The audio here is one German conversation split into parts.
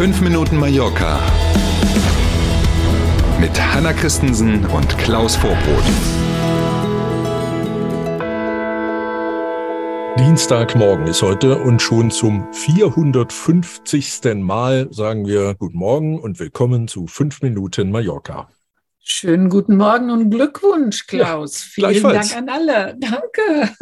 5 Minuten Mallorca mit Hanna Christensen und Klaus Vorbrot. Dienstagmorgen ist heute und schon zum 450. Mal sagen wir Guten Morgen und willkommen zu 5 Minuten Mallorca. Schönen guten Morgen und Glückwunsch, Klaus. Ja, Vielen Dank an alle. Danke.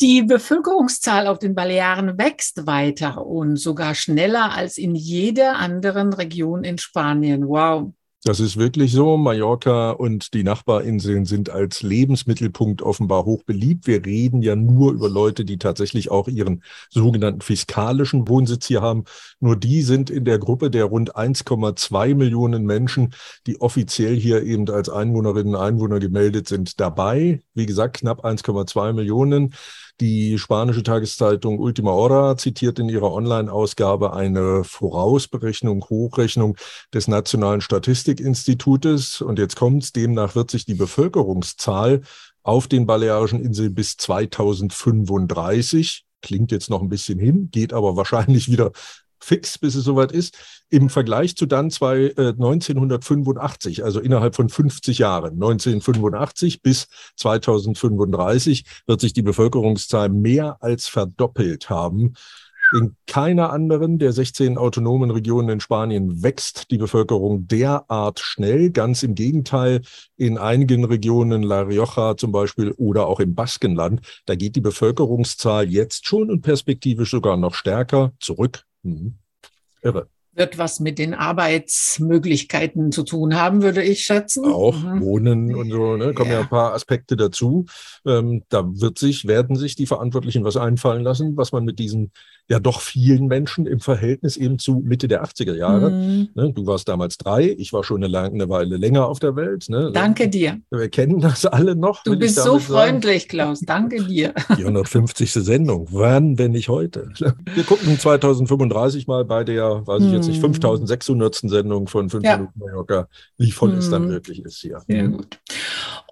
Die Bevölkerungszahl auf den Balearen wächst weiter und sogar schneller als in jeder anderen Region in Spanien. Wow. Das ist wirklich so. Mallorca und die Nachbarinseln sind als Lebensmittelpunkt offenbar hoch beliebt. Wir reden ja nur über Leute, die tatsächlich auch ihren sogenannten fiskalischen Wohnsitz hier haben. Nur die sind in der Gruppe der rund 1,2 Millionen Menschen, die offiziell hier eben als Einwohnerinnen und Einwohner gemeldet sind, dabei. Wie gesagt, knapp 1,2 Millionen. Die spanische Tageszeitung Ultima Hora zitiert in ihrer Online-Ausgabe eine Vorausberechnung, Hochrechnung des Nationalen Statistikinstitutes. Und jetzt kommt's. Demnach wird sich die Bevölkerungszahl auf den Balearischen Inseln bis 2035 klingt jetzt noch ein bisschen hin, geht aber wahrscheinlich wieder fix, bis es soweit ist, im Vergleich zu dann zwei, äh, 1985, also innerhalb von 50 Jahren, 1985 bis 2035 wird sich die Bevölkerungszahl mehr als verdoppelt haben. In keiner anderen der 16 autonomen Regionen in Spanien wächst die Bevölkerung derart schnell. Ganz im Gegenteil, in einigen Regionen, La Rioja zum Beispiel oder auch im Baskenland, da geht die Bevölkerungszahl jetzt schon und perspektivisch sogar noch stärker zurück. うん。やっぱ、wird was mit den Arbeitsmöglichkeiten zu tun haben, würde ich schätzen. Auch mhm. Wohnen und so, ne, kommen ja. ja ein paar Aspekte dazu. Ähm, da wird sich, werden sich die Verantwortlichen was einfallen lassen, was man mit diesen ja doch vielen Menschen im Verhältnis eben zu Mitte der 80er Jahre. Mhm. Ne, du warst damals drei, ich war schon eine, eine Weile länger auf der Welt. Ne? Danke dir. Wir kennen das alle noch. Du bist so freundlich, sagen. Klaus. Danke dir. Die 150. Sendung. Wann, wenn nicht heute? Wir gucken 2035 mal bei der, weiß ich jetzt nicht, 5600. Hm. Sendung von 5 ja. Minuten Mallorca, wie voll mhm. es dann hm. wirklich ist hier. Sehr gut.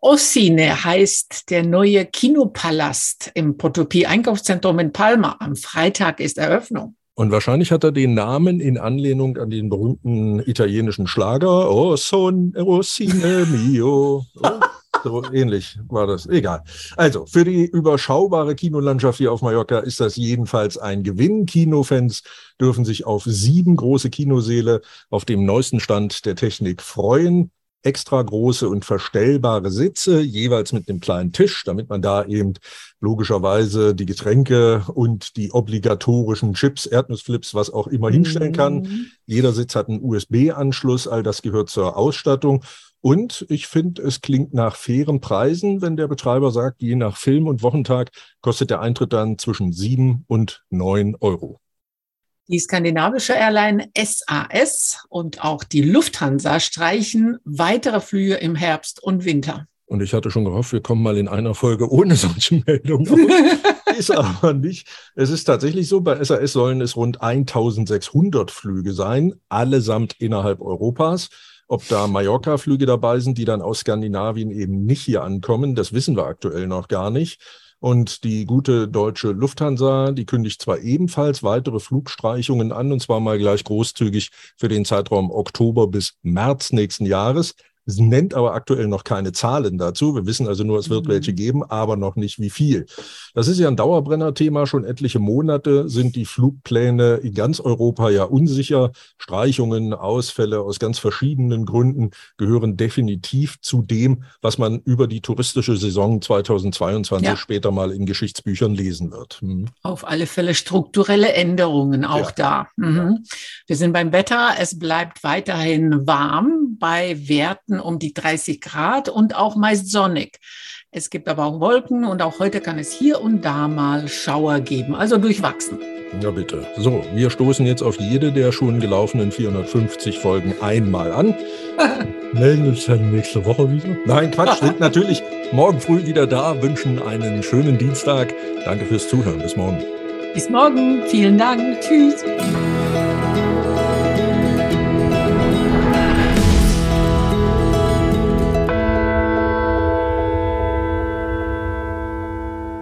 Ossine heißt der neue Kinopalast im Potopie Einkaufszentrum in Palma. Am Freitag ist Eröffnung. Und wahrscheinlich hat er den Namen in Anlehnung an den berühmten italienischen Schlager Oh son Ossine mio. Oh. So ähnlich war das. Egal. Also, für die überschaubare Kinolandschaft hier auf Mallorca ist das jedenfalls ein Gewinn. Kinofans dürfen sich auf sieben große Kinoseele auf dem neuesten Stand der Technik freuen extra große und verstellbare Sitze, jeweils mit einem kleinen Tisch, damit man da eben logischerweise die Getränke und die obligatorischen Chips, Erdnussflips, was auch immer hinstellen kann. Mhm. Jeder Sitz hat einen USB-Anschluss, all das gehört zur Ausstattung. Und ich finde, es klingt nach fairen Preisen, wenn der Betreiber sagt, je nach Film und Wochentag kostet der Eintritt dann zwischen sieben und neun Euro. Die skandinavische Airline SAS und auch die Lufthansa streichen weitere Flüge im Herbst und Winter. Und ich hatte schon gehofft, wir kommen mal in einer Folge ohne solche Meldungen ist aber nicht. Es ist tatsächlich so, bei SAS sollen es rund 1600 Flüge sein, allesamt innerhalb Europas. Ob da Mallorca-Flüge dabei sind, die dann aus Skandinavien eben nicht hier ankommen, das wissen wir aktuell noch gar nicht. Und die gute deutsche Lufthansa, die kündigt zwar ebenfalls weitere Flugstreichungen an, und zwar mal gleich großzügig für den Zeitraum Oktober bis März nächsten Jahres. Es nennt aber aktuell noch keine Zahlen dazu. Wir wissen also nur, es wird mhm. welche geben, aber noch nicht wie viel. Das ist ja ein Dauerbrenner-Thema. Schon etliche Monate sind die Flugpläne in ganz Europa ja unsicher. Streichungen, Ausfälle aus ganz verschiedenen Gründen gehören definitiv zu dem, was man über die touristische Saison 2022 ja. später mal in Geschichtsbüchern lesen wird. Mhm. Auf alle Fälle strukturelle Änderungen auch ja. da. Mhm. Wir sind beim Wetter. Es bleibt weiterhin warm bei Werten um die 30 Grad und auch meist sonnig. Es gibt aber auch Wolken und auch heute kann es hier und da mal Schauer geben, also durchwachsen. Ja, bitte. So, wir stoßen jetzt auf jede der schon gelaufenen 450 Folgen einmal an. Melden uns dann nächste Woche wieder. Nein, Quatsch, sind natürlich morgen früh wieder da, wünschen einen schönen Dienstag. Danke fürs Zuhören. Bis morgen. Bis morgen. Vielen Dank. Tschüss.